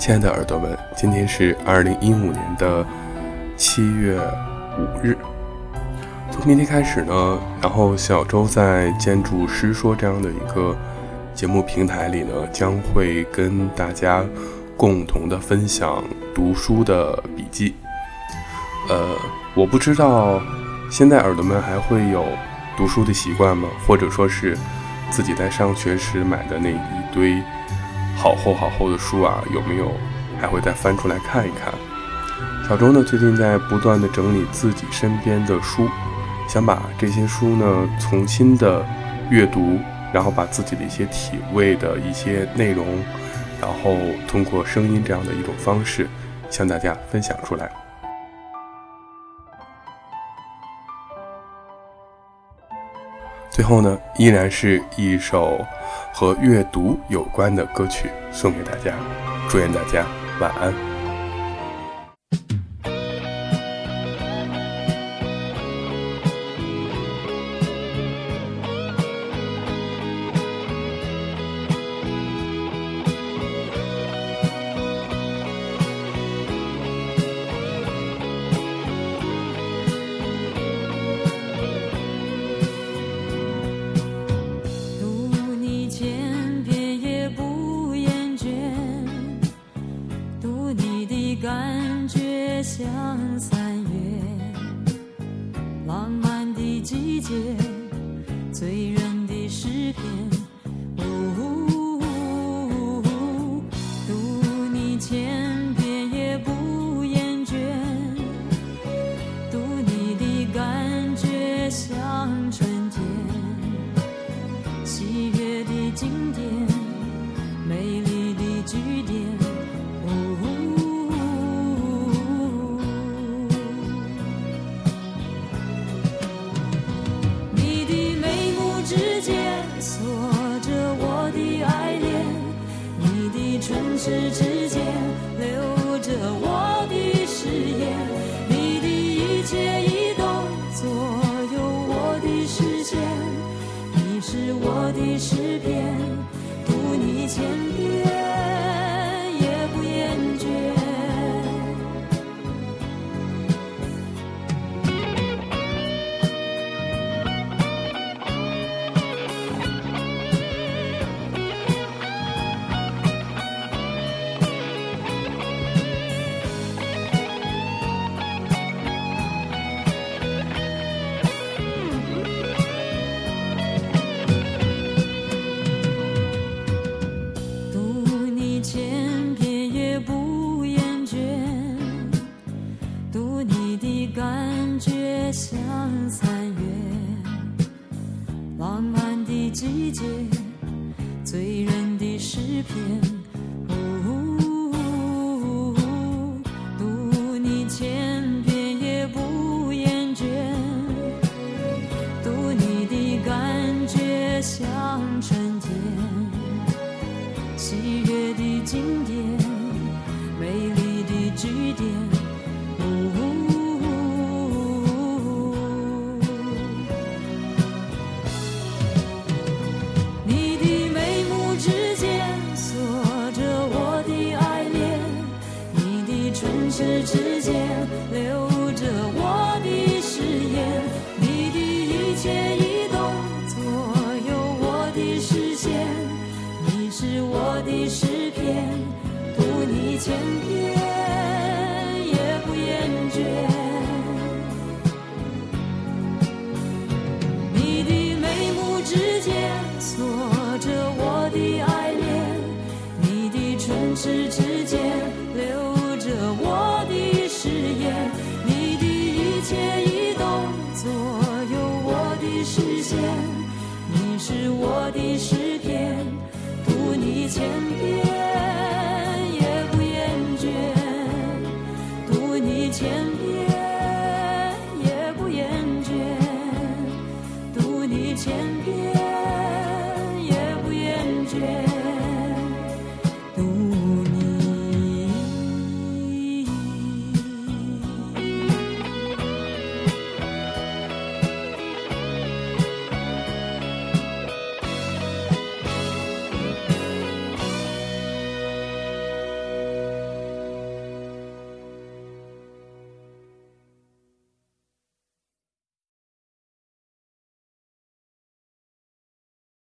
亲爱的耳朵们，今天是二零一五年的七月五日。从明天开始呢，然后小周在建筑师说这样的一个节目平台里呢，将会跟大家共同的分享读书的笔记。呃，我不知道现在耳朵们还会有读书的习惯吗？或者说是自己在上学时买的那一堆。好厚好厚的书啊，有没有还会再翻出来看一看？小周呢，最近在不断的整理自己身边的书，想把这些书呢重新的阅读，然后把自己的一些体味的一些内容，然后通过声音这样的一种方式向大家分享出来。最后呢，依然是一首。和阅读有关的歌曲送给大家，祝愿大家晚安。浪漫的季节醉人的诗篇。时之间，留着我的誓言，你的一切移动左右我的视线，你是我的诗篇。读你千遍。季节醉人的诗篇喔喔喔喔读你千遍也不厌倦读你的感觉像春天。喜悦的经典美丽的句点。时之间留着我的誓言你的一切移动左右我的视线你是我的诗篇读你千遍。